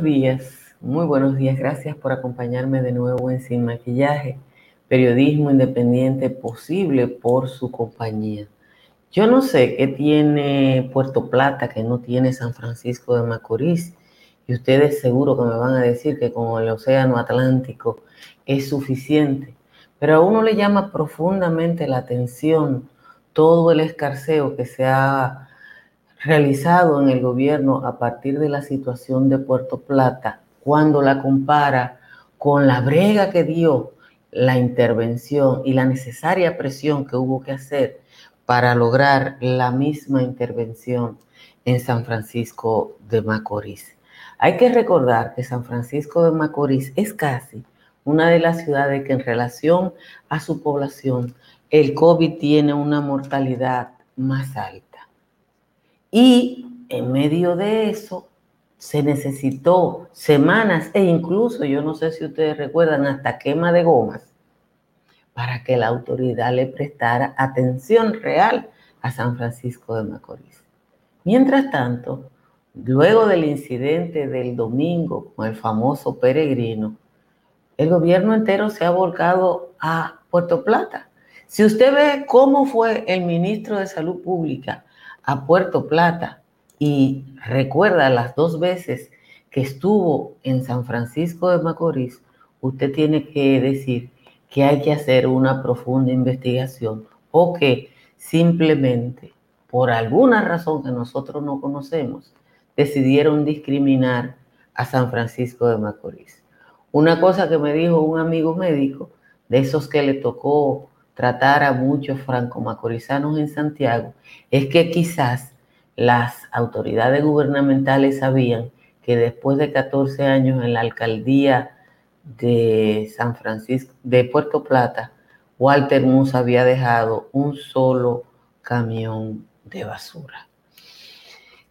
buenos días, muy buenos días. Gracias por acompañarme de nuevo en Sin Maquillaje, periodismo independiente posible por su compañía. Yo no sé qué tiene Puerto Plata que no tiene San Francisco de Macorís y ustedes seguro que me van a decir que con el Océano Atlántico es suficiente, pero a uno le llama profundamente la atención todo el escarceo que se ha realizado en el gobierno a partir de la situación de Puerto Plata, cuando la compara con la brega que dio la intervención y la necesaria presión que hubo que hacer para lograr la misma intervención en San Francisco de Macorís. Hay que recordar que San Francisco de Macorís es casi una de las ciudades que en relación a su población el COVID tiene una mortalidad más alta. Y en medio de eso se necesitó semanas e incluso, yo no sé si ustedes recuerdan, hasta quema de gomas para que la autoridad le prestara atención real a San Francisco de Macorís. Mientras tanto, luego del incidente del domingo con el famoso peregrino, el gobierno entero se ha volcado a Puerto Plata. Si usted ve cómo fue el ministro de Salud Pública a Puerto Plata y recuerda las dos veces que estuvo en San Francisco de Macorís, usted tiene que decir que hay que hacer una profunda investigación o que simplemente por alguna razón que nosotros no conocemos decidieron discriminar a San Francisco de Macorís. Una cosa que me dijo un amigo médico, de esos que le tocó tratar a muchos franco-macorizanos en Santiago es que quizás las autoridades gubernamentales sabían que después de 14 años en la alcaldía de San Francisco, de Puerto Plata, Walter Musa había dejado un solo camión de basura.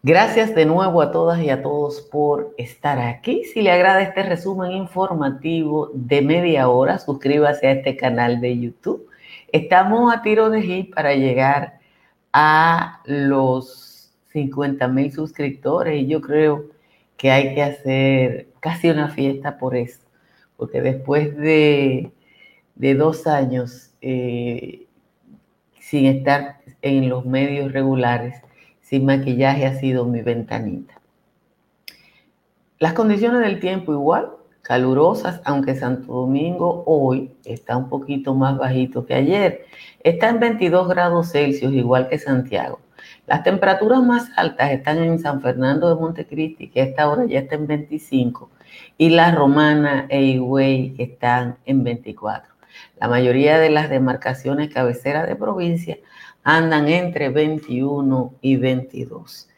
Gracias de nuevo a todas y a todos por estar aquí. Si le agrada este resumen informativo de media hora, suscríbase a este canal de YouTube Estamos a tiro de hit para llegar a los 50 mil suscriptores y yo creo que hay que hacer casi una fiesta por eso, porque después de, dos años eh, sin estar en los medios regulares, sin maquillaje ha sido mi ventanita. Las condiciones del tiempo igual, calurosas, aunque Santo Domingo hoy está un poquito más bajito que ayer. Está en 22 grados Celsius, igual que Santiago. Las temperaturas más altas están en San Fernando de Montecristi, que a esta hora ya está en 25, y La Romana e Higüey, que están en 24. La mayoría de las demarcaciones cabeceras de provincia andan entre 21 y 22.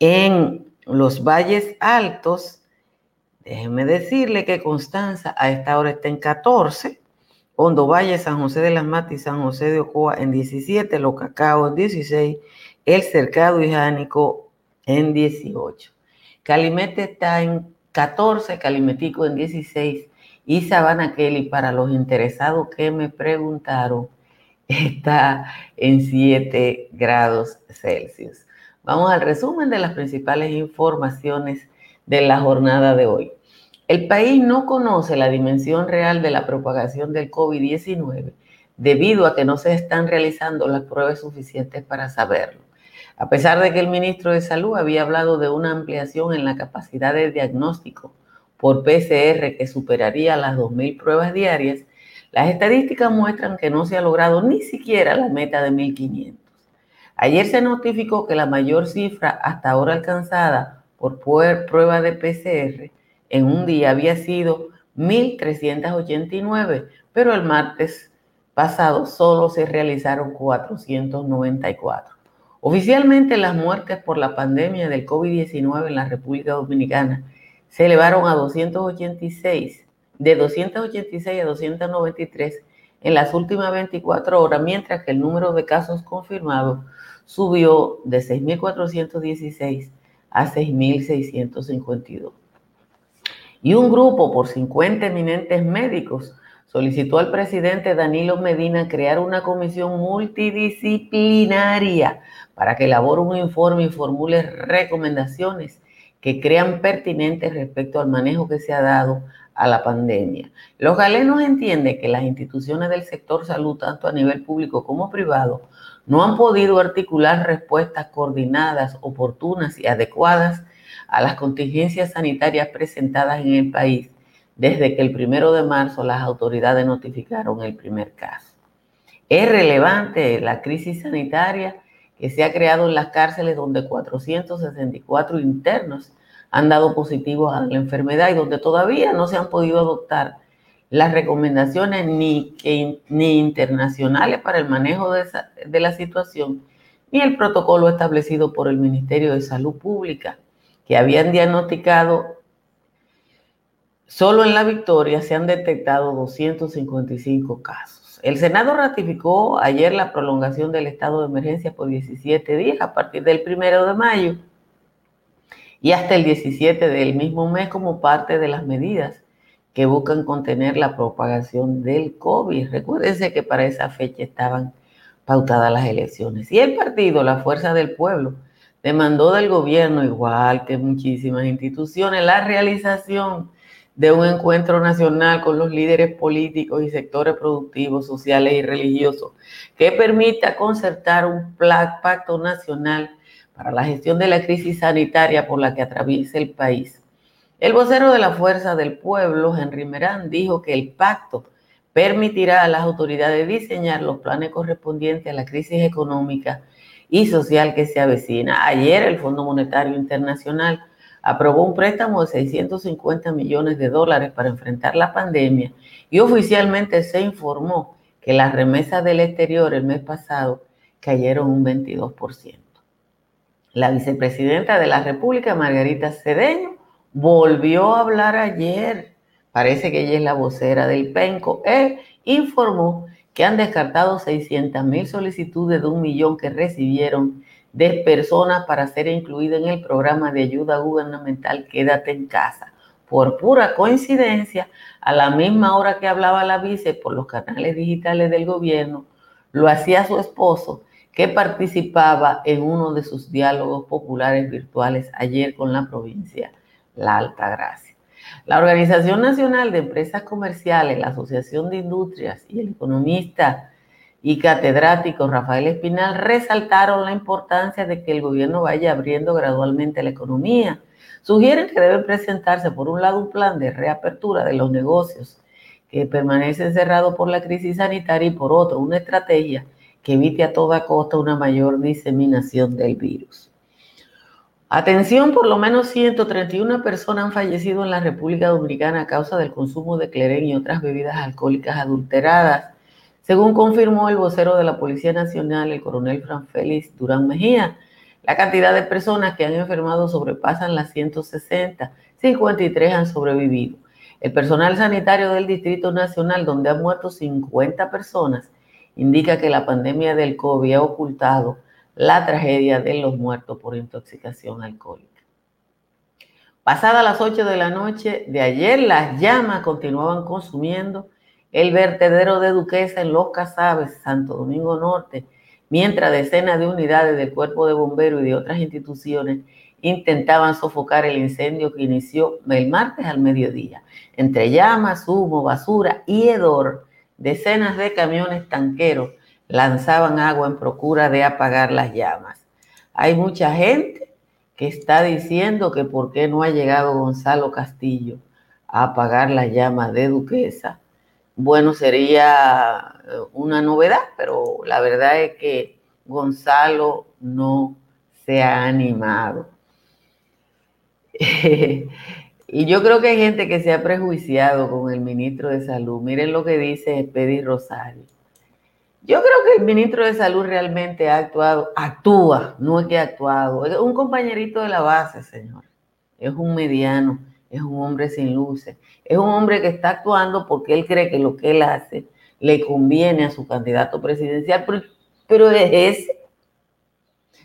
En los valles altos, Déjenme decirle que Constanza a esta hora está en 14, Hondo Valle, San José de las Matas y San José de Ocoa en 17, Los Cacao en 16, El Cercado y Jánico en 18. Calimete está en 14, Calimetico en 16 y Sabana Kelly, para los interesados que me preguntaron, está en 7 grados Celsius. Vamos al resumen de las principales informaciones de la jornada de hoy. El país no conoce la dimensión real de la propagación del COVID-19 debido a que no se están realizando las pruebas suficientes para saberlo. A pesar de que el ministro de Salud había hablado de una ampliación en la capacidad de diagnóstico por PCR que superaría las 2.000 pruebas diarias, las estadísticas muestran que no se ha logrado ni siquiera la meta de 1.500. Ayer se notificó que la mayor cifra hasta ahora alcanzada por prueba de PCR en un día había sido 1.389, pero el martes pasado solo se realizaron 494. Oficialmente las muertes por la pandemia del COVID-19 en la República Dominicana se elevaron a 286, de 286 a 293 en las últimas 24 horas, mientras que el número de casos confirmados subió de 6.416 a 6.652 y un grupo por 50 eminentes médicos solicitó al presidente Danilo Medina crear una comisión multidisciplinaria para que elabore un informe y formule recomendaciones que crean pertinentes respecto al manejo que se ha dado a la pandemia. Los galenos entienden que las instituciones del sector salud, tanto a nivel público como privado, no han podido articular respuestas coordinadas, oportunas y adecuadas a las contingencias sanitarias presentadas en el país desde que el primero de marzo las autoridades notificaron el primer caso. Es relevante la crisis sanitaria que se ha creado en las cárceles donde 464 internos han dado positivos a la enfermedad y donde todavía no se han podido adoptar las recomendaciones ni, ni internacionales para el manejo de, de la situación, ni el protocolo establecido por el Ministerio de Salud Pública, que habían diagnosticado Solo en la victoria se han detectado 255 casos. El Senado ratificó ayer la prolongación del estado de emergencia por 17 días a partir del primero de mayo y hasta el 17 del mismo mes como parte de las medidas que buscan contener la propagación del COVID. Recuérdense que para esa fecha estaban pautadas las elecciones. Y el partido, la Fuerza del Pueblo, demandó del gobierno, igual que muchísimas instituciones, la realización de un encuentro nacional con los líderes políticos y sectores productivos, sociales y religiosos que permita concertar un pacto nacional para la gestión de la crisis sanitaria por la que atraviesa el país. El vocero de la Fuerza del Pueblo, Henry Merán, dijo que el pacto permitirá a las autoridades diseñar los planes correspondientes a la crisis económica y social que se avecina. Ayer el Fondo Monetario Internacional aprobó un préstamo de 650 millones de dólares para enfrentar la pandemia y oficialmente se informó que las remesas del exterior el mes pasado cayeron un 22%. La vicepresidenta de la República, Margarita Cedeño, volvió a hablar ayer, parece que ella es la vocera del PENCO, e informó que han descartado 600 mil solicitudes de un millón que recibieron de personas para ser incluidas en el programa de ayuda gubernamental Quédate en casa. Por pura coincidencia, a la misma hora que hablaba la vice por los canales digitales del gobierno, lo hacía su esposo, que participaba en uno de sus diálogos populares virtuales ayer con la provincia La Alta Gracia. La Organización Nacional de Empresas Comerciales, la Asociación de Industrias y el economista y catedrático Rafael Espinal resaltaron la importancia de que el gobierno vaya abriendo gradualmente la economía. Sugieren que debe presentarse, por un lado, un plan de reapertura de los negocios que permanecen cerrados por la crisis sanitaria y por otro, una estrategia que evite a toda costa una mayor diseminación del virus. Atención, por lo menos 131 personas han fallecido en la República Dominicana a causa del consumo de cleren y otras bebidas alcohólicas adulteradas según confirmó el vocero de la Policía Nacional, el coronel Fran Félix Durán Mejía, la cantidad de personas que han enfermado sobrepasan las 160, 53 han sobrevivido. El personal sanitario del Distrito Nacional, donde han muerto 50 personas, indica que la pandemia del COVID ha ocultado la tragedia de los muertos por intoxicación alcohólica. Pasadas las 8 de la noche de ayer, las llamas continuaban consumiendo el vertedero de Duquesa en Los Casabes, Santo Domingo Norte, mientras decenas de unidades del Cuerpo de Bomberos y de otras instituciones intentaban sofocar el incendio que inició el martes al mediodía. Entre llamas, humo, basura y hedor, decenas de camiones tanqueros lanzaban agua en procura de apagar las llamas. Hay mucha gente que está diciendo que por qué no ha llegado Gonzalo Castillo a apagar las llamas de Duquesa bueno, sería eh, una novedad, pero la verdad es que Gonzalo no se ha animado. y yo creo que hay gente que se ha prejuiciado con el ministro de Salud. Miren lo que dice Pedi Rosario. Yo creo que el ministro de Salud realmente ha actuado, actúa, no es que ha actuado, es un compañerito de la base, señor. Es un mediano es un hombre sin luces, es un hombre que está actuando porque él cree que lo que él hace le conviene a su candidato presidencial, pero, es ese.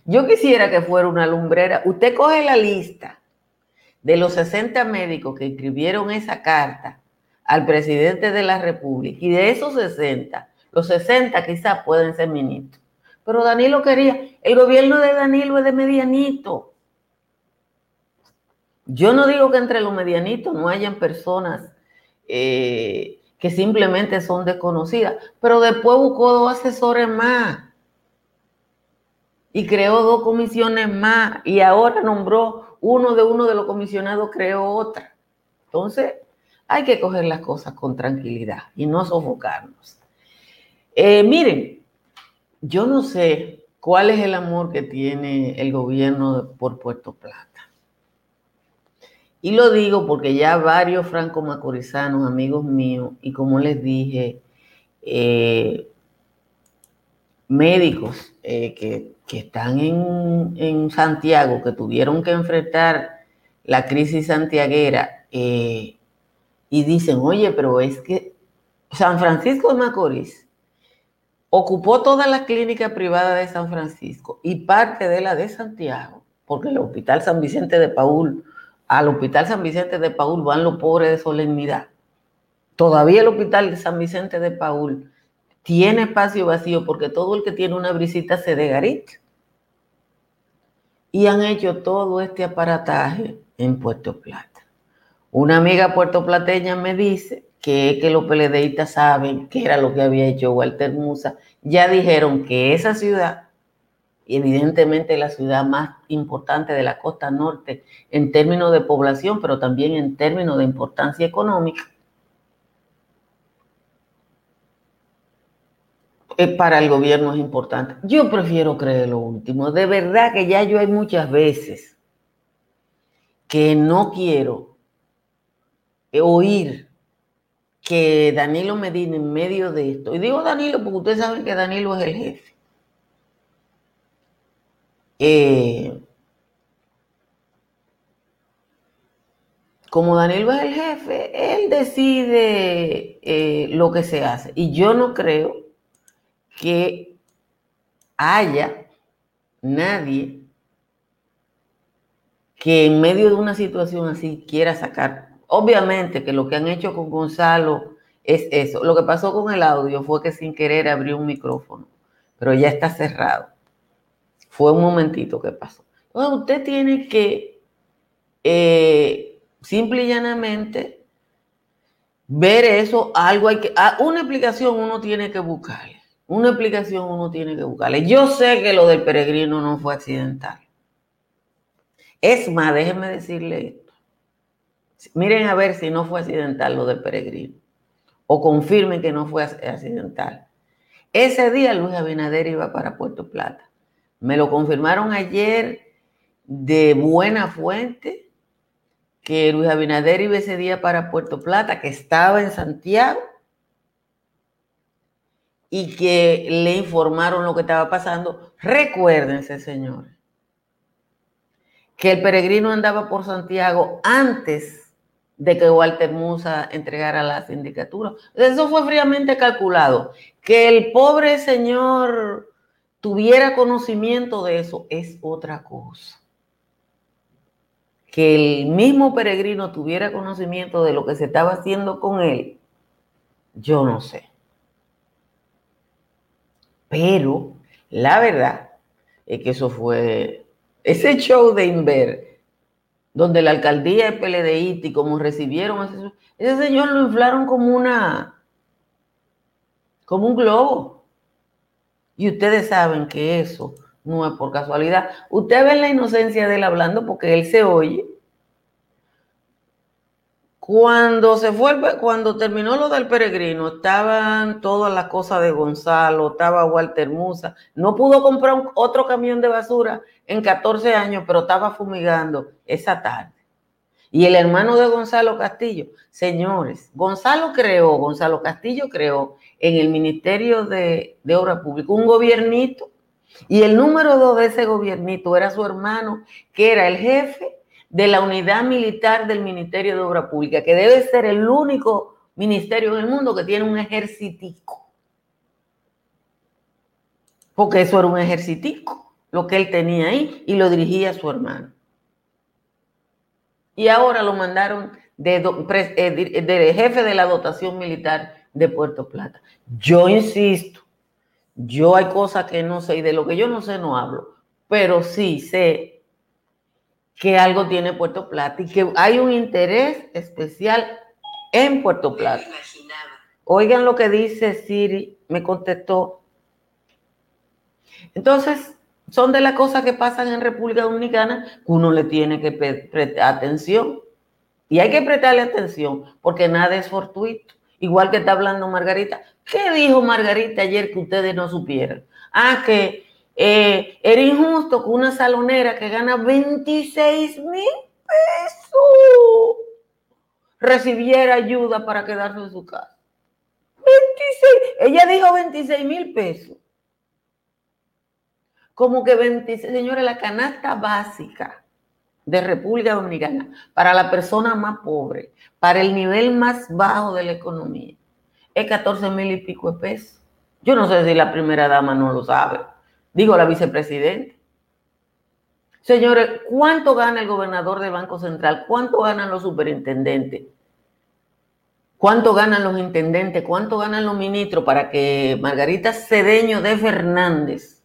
Yo quisiera que fuera una lumbrera. Usted coge la lista de los 60 médicos que escribieron esa carta al presidente de la República y de esos 60, los 60 quizás pueden ser ministros. Pero Danilo quería, el gobierno de Danilo es de medianito. Yo no digo que entre los medianitos no hayan personas eh, que simplemente son desconocidas, pero después buscó dos asesores más y creó dos comisiones más y ahora nombró uno de uno de los comisionados, creó otra. Entonces, hay que coger las cosas con tranquilidad y no sofocarnos. Eh, miren, yo no sé cuál es el amor que tiene el gobierno por Puerto Plata. Y lo digo porque ya varios franco-macorizanos, amigos míos, y como les dije, eh, médicos eh, que, están en, Santiago, que tuvieron que enfrentar la crisis santiaguera, y dicen, oye, pero es que San Francisco de Macorís ocupó todas las clínicas privadas de San Francisco y parte de la de Santiago, porque el Hospital San Vicente de Paul, al Hospital San Vicente de Paul van los pobres de solemnidad. Todavía el Hospital de San Vicente de Paul tiene espacio vacío porque todo el que tiene una brisita se de Y han hecho todo este aparataje en Puerto Plata. Una amiga puertoplateña me dice que, que los peledeístas saben qué era lo que había hecho Walter Musa, ya dijeron que esa ciudad, evidentemente la ciudad más importante de la costa norte en términos de población, pero también en términos de importancia económica, eh, para el gobierno es importante. Yo prefiero creer lo último. De verdad que ya yo hay muchas veces que no quiero oír que Danilo Medina en medio de esto, y digo Danilo porque ustedes saben que Danilo es el jefe, eh, como Danilo es el jefe, él decide eh, lo que se hace. Y yo no creo que haya nadie que en medio de una situación así quiera sacar Obviamente que lo que han hecho con Gonzalo es eso. Lo que pasó con el audio fue que sin querer abrió un micrófono, pero ya está cerrado. Fue un momentito que pasó. Entonces usted tiene que eh, simple y llanamente ver eso, algo hay que, ah, una explicación uno tiene que buscarle. Una explicación uno tiene que buscarle. Yo sé que lo del peregrino no fue accidental. Es más, déjeme decirle esto. Miren a ver si no fue accidental lo del peregrino. O confirmen que no fue accidental. Ese día Luis Abinader iba para Puerto Plata. Me lo confirmaron ayer de buena fuente que Luis Abinader iba ese día para Puerto Plata, que estaba en Santiago y que le informaron lo que estaba pasando. Recuérdense, señores, que el peregrino andaba por Santiago antes de que Walter Musa entregara la sindicatura. Eso fue fríamente calculado. Que el pobre señor tuviera conocimiento de eso es otra cosa. Que el mismo peregrino tuviera conocimiento de lo que se estaba haciendo con él, yo no sé. Pero la verdad es que eso fue, ese show de Inver donde la alcaldía es PLDI y como recibieron ese, ese señor lo inflaron como una, como un globo. Y ustedes saben que eso no es por casualidad. Usted ve la inocencia de él hablando porque él se oye cuando se fue, cuando terminó lo del peregrino, estaban todas las cosas de Gonzalo, estaba Walter Musa. No pudo comprar otro camión de basura en 14 años, pero estaba fumigando esa tarde. Y el hermano de Gonzalo Castillo, señores, Gonzalo creó, Gonzalo Castillo creó en el Ministerio de, de Obra Pública un gobiernito. Y el número dos de ese gobiernito era su hermano, que era el jefe de la unidad militar del Ministerio de Obra Pública, que debe ser el único ministerio en el mundo que tiene un ejercitico. Porque eso era un ejercitico, lo que él tenía ahí, y lo dirigía su hermano. Y ahora lo mandaron de, eh, de jefe de la dotación militar de Puerto Plata. Yo insisto, yo hay cosas que no sé y de lo que yo no sé no hablo, pero sí sé que algo tiene Puerto Plata y que hay un interés especial en Puerto Plata. Oigan lo que dice Siri, me contestó. Entonces, son de las cosas que pasan en República Dominicana que uno le tiene que prestar atención. Y hay que prestarle atención porque nada es fortuito. Igual que está hablando Margarita. ¿Qué dijo Margarita ayer que ustedes no supieran? Ah, que eh, era injusto que una salonera que gana 26 mil pesos recibiera ayuda para quedarse en su casa. 26, ella dijo 26 mil pesos. Como que 26, señores, la canasta básica de República Dominicana para la persona más pobre, para el nivel más bajo de la economía, es 14 mil y pico de pesos. Yo no sé si la primera dama no lo sabe. Digo, la vicepresidenta. Señores, ¿cuánto gana el gobernador del Banco Central? ¿Cuánto ganan los superintendentes? ¿Cuánto ganan los intendentes? ¿Cuánto ganan los ministros para que Margarita Cedeño de Fernández,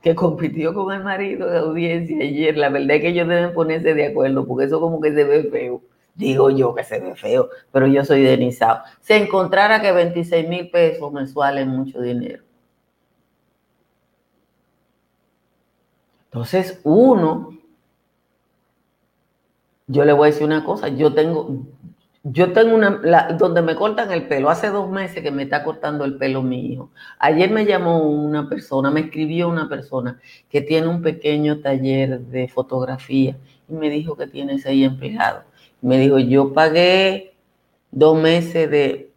que compitió con el marido de audiencia ayer, la verdad es que ellos deben ponerse de acuerdo, porque eso como que se ve feo. Digo yo que se ve feo, pero yo soy denizado. Se encontrara que 26 mil pesos mensuales es mucho dinero. Entonces, uno, yo le voy a decir una cosa, yo tengo, yo tengo una, donde me cortan el pelo, hace dos meses que me está cortando el pelo mi hijo. Ayer me llamó una persona, me escribió una persona que tiene un pequeño taller de fotografía y me dijo que tiene seis empleados. Me dijo, yo pagué dos meses de,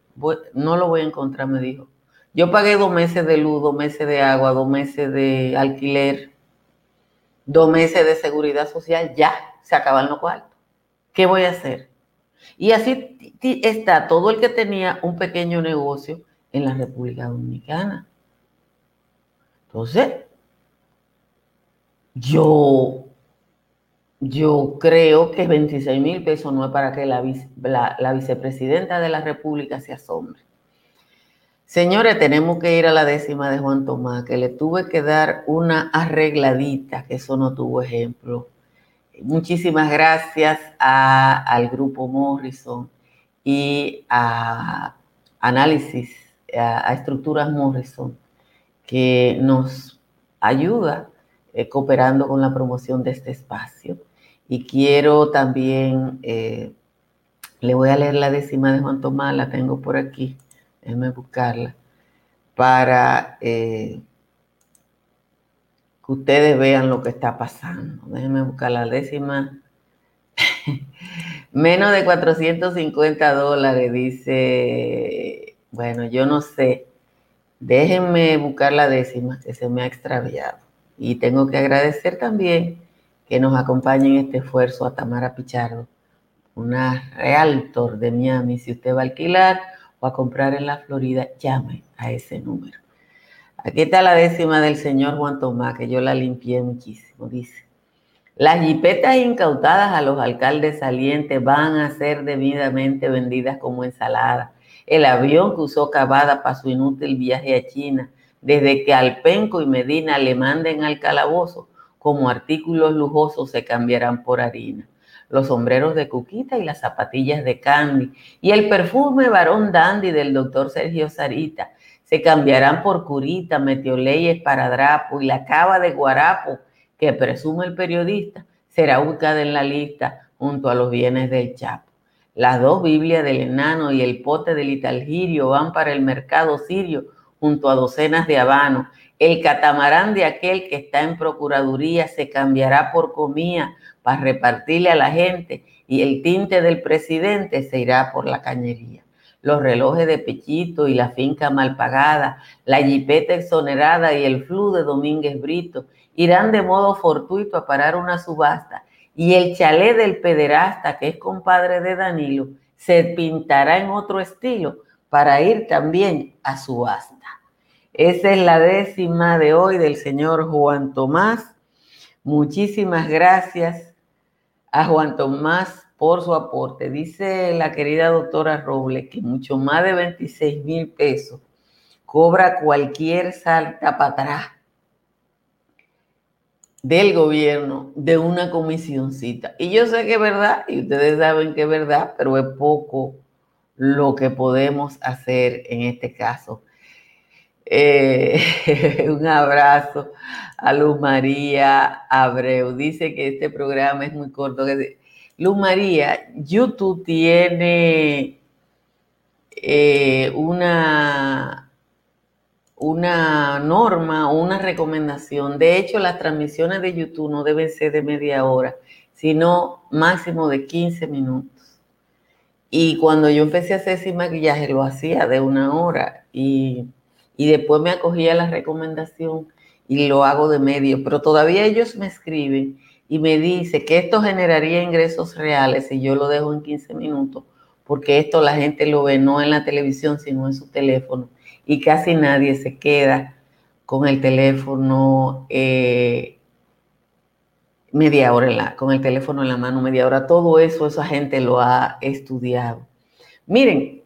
no lo voy a encontrar, me dijo. Yo pagué dos meses de luz, dos meses de agua, dos meses de alquiler, dos meses de seguridad social, ya, se acaban los cuartos. ¿Qué voy a hacer? Y así está todo el que tenía un pequeño negocio en la República Dominicana. Entonces, yo, yo creo que 26 mil pesos no es para que la, la vicepresidenta de la República se asombre. Señores, tenemos que ir a la décima de Juan Tomás, que le tuve que dar una arregladita, que eso no tuvo ejemplo muchísimas gracias al grupo Morrison y a Análisis, a, Estructuras Morrison, que nos ayuda eh, cooperando con la promoción de este espacio. Y quiero también, eh, le voy a leer la décima de Juan Tomás, la tengo por aquí, déjenme buscarla, para eh, ustedes vean lo que está pasando. Déjenme buscar la décima. Menos de 450 dólares, dice. Bueno, yo no sé. Déjenme buscar la décima que se me ha extraviado. Y tengo que agradecer también que nos acompañe en este esfuerzo a Tamara Pichardo, una realtor de Miami. Si usted va a alquilar o a comprar en la Florida, llame a ese número. Aquí está la décima del señor Juan Tomás, que yo la limpié muchísimo. Dice, las jipetas incautadas a los alcaldes salientes van a ser debidamente vendidas como ensalada. El avión que usó Cavada para su inútil viaje a China, desde que Alpenco y Medina le manden al calabozo, como artículos lujosos se cambiarán por harina. Los sombreros de Cuquita y las zapatillas de Candy y el perfume varón dandy del doctor Sergio Sarita se cambiarán por curita, meteoleyes, drapo y la cava de guarapo que presume el periodista será ubicada en la lista junto a los bienes del Chapo. Las dos Biblias del enano y el pote del italgirio van para el mercado sirio junto a docenas de habanos. El catamarán de aquel que está en procuraduría se cambiará por comida para repartirle a la gente y el tinte del presidente se irá por la cañería los relojes de Pechito y la finca mal pagada, la jipeta exonerada y el flu de Domínguez Brito irán de modo fortuito a parar una subasta y el chalet del pederasta, que es compadre de Danilo, se pintará en otro estilo para ir también a subasta. Esa es la décima de hoy del señor Juan Tomás. Muchísimas gracias a Juan Tomás por su aporte. Dice la querida doctora Robles que mucho más de 26 mil pesos cobra cualquier salta para atrás del gobierno de una comisioncita. Y yo sé que es verdad, y ustedes saben que es verdad, pero es poco lo que podemos hacer en este caso. Eh, un abrazo a Luz María Abreu. Dice que este programa es muy corto. Luz María, YouTube tiene eh, una, una norma o una recomendación. De hecho, las transmisiones de YouTube no deben ser de media hora, sino máximo de 15 minutos. Y cuando yo empecé a hacer ese maquillaje, lo hacía de una hora y, y después me acogía la recomendación y lo hago de medio. Pero todavía ellos me escriben y me dice que esto generaría ingresos reales si yo lo dejo en 15 minutos, porque esto la gente lo ve no en la televisión, sino en su teléfono. Y casi nadie se queda con el teléfono eh, media hora, la, con el teléfono en la mano media hora. Todo eso, esa gente lo ha estudiado. Miren,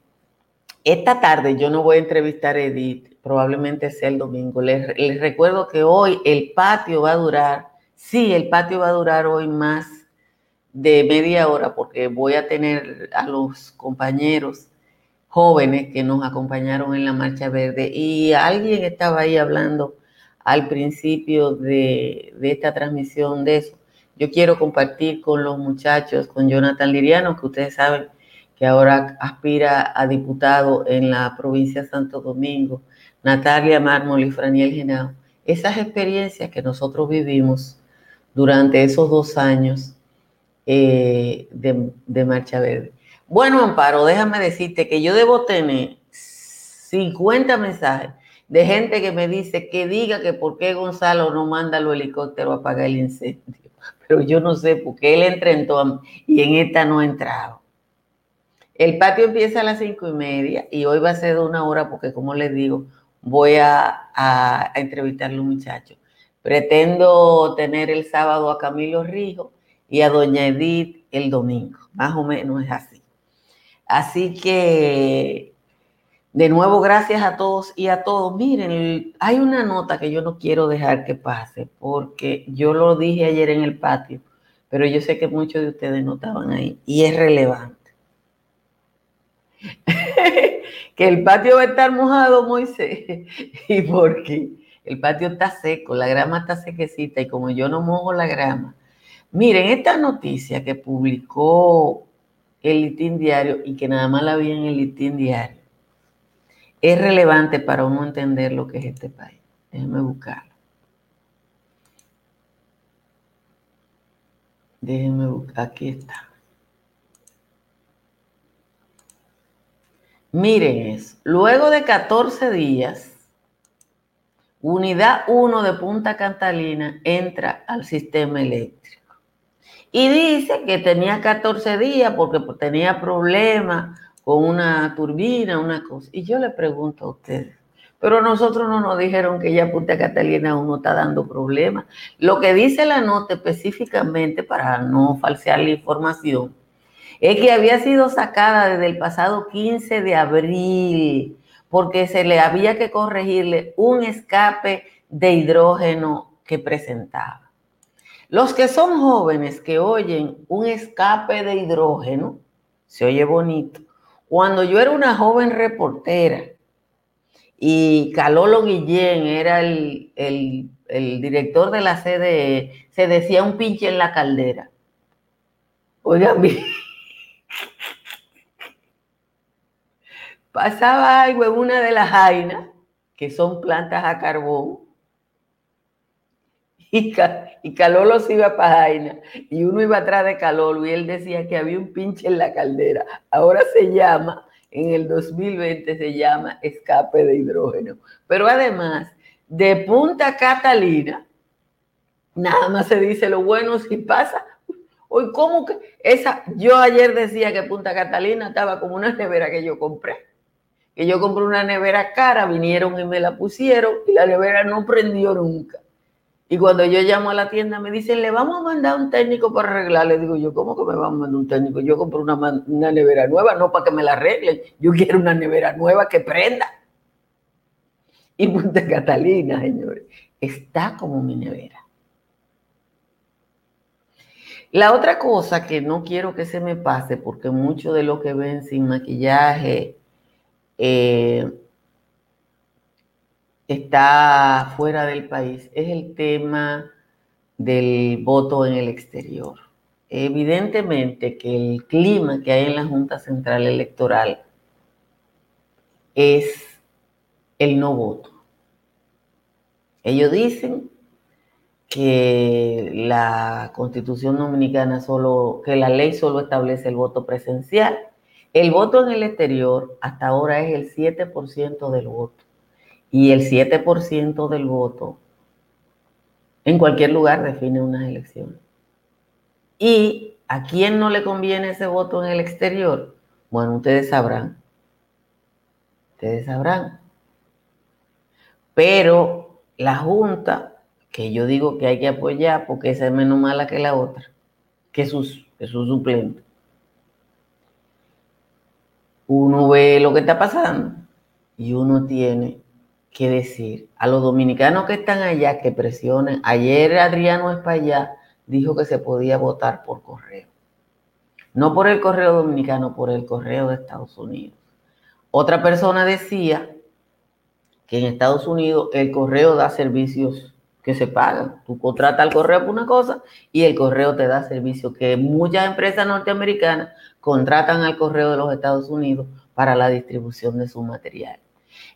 esta tarde yo no voy a entrevistar a Edith, probablemente sea el domingo. les recuerdo que hoy el patio va a durar Sí, el patio va a durar hoy más de media hora porque voy a tener a los compañeros jóvenes que nos acompañaron en la Marcha Verde y alguien estaba ahí hablando al principio de, esta transmisión de eso. Yo quiero compartir con los muchachos, con Jonathan Liriano, que ustedes saben que ahora aspira a diputado en la provincia de Santo Domingo, Natalia Mármol y Franiel Genao, esas experiencias que nosotros vivimos durante esos dos años eh, de, Marcha Verde. Bueno, Amparo, déjame decirte que yo debo tener 50 mensajes de gente que me dice que diga que por qué Gonzalo no manda los helicópteros a apagar el incendio. Pero yo no sé por qué él entra en y en esta no ha entrado. El patio empieza a las cinco y media y hoy va a ser de una hora porque, como les digo, voy a, a entrevistar a los muchachos. Pretendo tener el sábado a Camilo Rijo y a Doña Edith el domingo. Más o menos es así. Así que, de nuevo, gracias a todos y a todos. Miren, hay una nota que yo no quiero dejar que pase porque yo lo dije ayer en el patio, pero yo sé que muchos de ustedes no estaban ahí y es relevante. que el patio va a estar mojado, Moisés. ¿Y por qué? el patio está seco, la grama está sequecita y como yo no mojo la grama. Miren, esta noticia que publicó el Litín Diario y que nada más la vi en el Litín Diario, es relevante para uno entender lo que es este país. Déjenme buscarlo. Déjenme buscar, aquí está. Miren eso, luego de 14 días Unidad 1 de Punta Catalina entra al sistema eléctrico. Y dice que tenía 14 días porque tenía problemas con una turbina, una cosa. Y yo le pregunto a ustedes, pero nosotros no nos dijeron que ya Punta Catalina 1 está dando problemas. Lo que dice la nota específicamente, para no falsear la información, es que había sido sacada desde el pasado 15 de abril porque se le había que corregirle un escape de hidrógeno que presentaba. Los que son jóvenes que oyen un escape de hidrógeno, se oye bonito. Cuando yo era una joven reportera y Calolo Guillén era el, director de la CDE, se decía un pinche en la caldera. Oigan bien. Pasaba algo en una de las jainas, que son plantas a carbón, y, y Calolo se iba para Jaina, y uno iba atrás de Calolo, y él decía que había un pinche en la caldera. Ahora se llama, en el 2020 se llama escape de hidrógeno. Pero además, de Punta Catalina, nada más se dice lo bueno si pasa. Hoy, ¿cómo que esa? Yo ayer decía que Punta Catalina estaba como una nevera que yo compré que yo compré una nevera cara, vinieron y me la pusieron y la nevera no prendió nunca. Y cuando yo llamo a la tienda me dicen, le vamos a mandar un técnico para arreglar. Le digo yo, ¿cómo que me vamos a mandar un técnico? Yo compré una, una nevera nueva, no para que me la arreglen. Yo quiero una nevera nueva que prenda. Y Punta Catalina, señores, está como mi nevera. La otra cosa que no quiero que se me pase, porque mucho de lo que ven sin maquillaje eh, está fuera del país, es el tema del voto en el exterior. Evidentemente que el clima que hay en la Junta Central Electoral es el no voto. Ellos dicen que la constitución dominicana solo, que la ley solo establece el voto presencial. El voto en el exterior hasta ahora es el 7% del voto. Y el 7% del voto en cualquier lugar define unas elecciones. ¿Y a quién no le conviene ese voto en el exterior? Bueno, ustedes sabrán. Ustedes sabrán. Pero la Junta, que yo digo que hay que apoyar porque esa es menos mala que la otra, que sus, que sus suplentes. Uno ve lo que está pasando y uno tiene que decir a los dominicanos que están allá que presionen. Ayer Adriano Espaillá dijo que se podía votar por correo. No por el correo dominicano, por el correo de Estados Unidos. Otra persona decía que en Estados Unidos el correo da servicios que se pagan. Tú contratas al correo por una cosa y el correo te da servicios que muchas empresas norteamericanas contratan al correo de los Estados Unidos para la distribución de su material.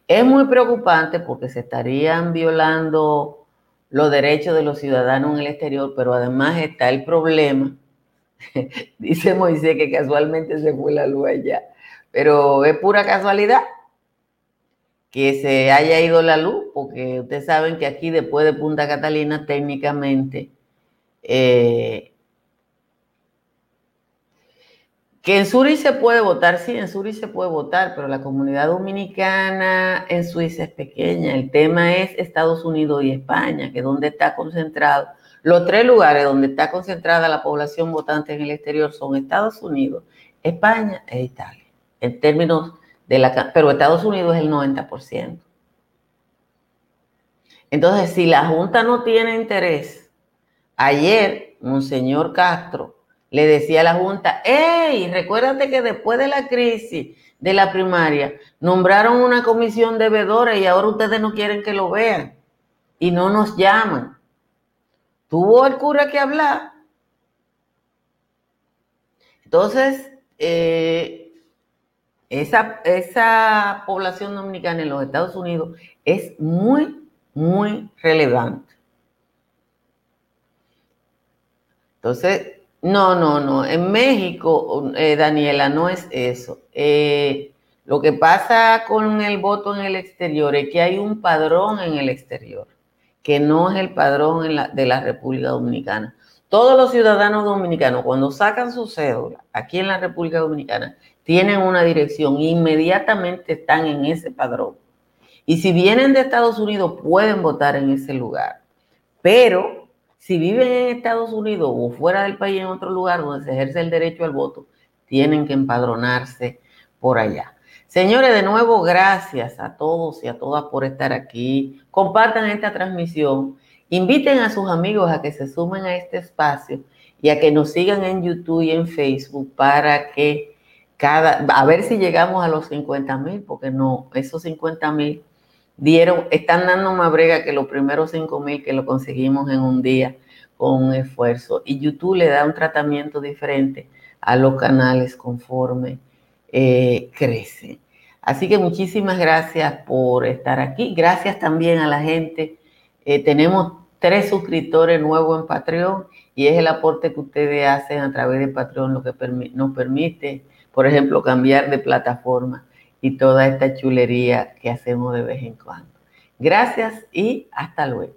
Es muy preocupante porque se estarían violando los derechos de los ciudadanos en el exterior, pero además está el problema, dice Moisés que casualmente se fue la luz allá, pero es pura casualidad que se haya ido la luz, porque ustedes saben que aquí después de Punta Catalina técnicamente eh, Que en Zurich se puede votar, sí, en Zurich se puede votar, pero la comunidad dominicana en Suiza es pequeña. El tema es Estados Unidos y España, que es donde está concentrado. Los tres lugares donde está concentrada la población votante en el exterior son Estados Unidos, España e Italia. En términos de la... Pero Estados Unidos es el 90%. Entonces, si la Junta no tiene interés, ayer, Monseñor Castro le decía a la Junta, hey, recuérdate que después de la crisis de la primaria, nombraron una comisión de veedores y ahora ustedes no quieren que lo vean y no nos llaman. Tuvo el cura que hablar. Entonces, eh, esa, esa población dominicana en los Estados Unidos es muy, muy relevante. Entonces, no, no, no. En México, eh, Daniela, no es eso. Eh, lo que pasa con el voto en el exterior es que hay un padrón en el exterior, que no es el padrón de la República Dominicana. Todos los ciudadanos dominicanos, cuando sacan su cédula aquí en la República Dominicana, tienen una dirección, inmediatamente están en ese padrón. Y si vienen de Estados Unidos, pueden votar en ese lugar. Pero si viven en Estados Unidos o fuera del país, en otro lugar donde se ejerce el derecho al voto, tienen que empadronarse por allá. Señores, de nuevo, gracias a todos y a todas por estar aquí. Compartan esta transmisión. Inviten a sus amigos a que se sumen a este espacio y a que nos sigan en YouTube y en Facebook para que cada, a ver si llegamos a los 50 mil, porque no, esos 50 mil dieron, están dando más brega que los primeros 5 mil que lo conseguimos en un día con un esfuerzo. Y YouTube le da un tratamiento diferente a los canales conforme eh, crece. Así que muchísimas gracias por estar aquí. Gracias también a la gente. Eh, tenemos tres suscriptores nuevos en Patreon y es el aporte que ustedes hacen a través de Patreon lo que nos permite, por ejemplo, cambiar de plataforma y toda esta chulería que hacemos de vez en cuando. Gracias y hasta luego.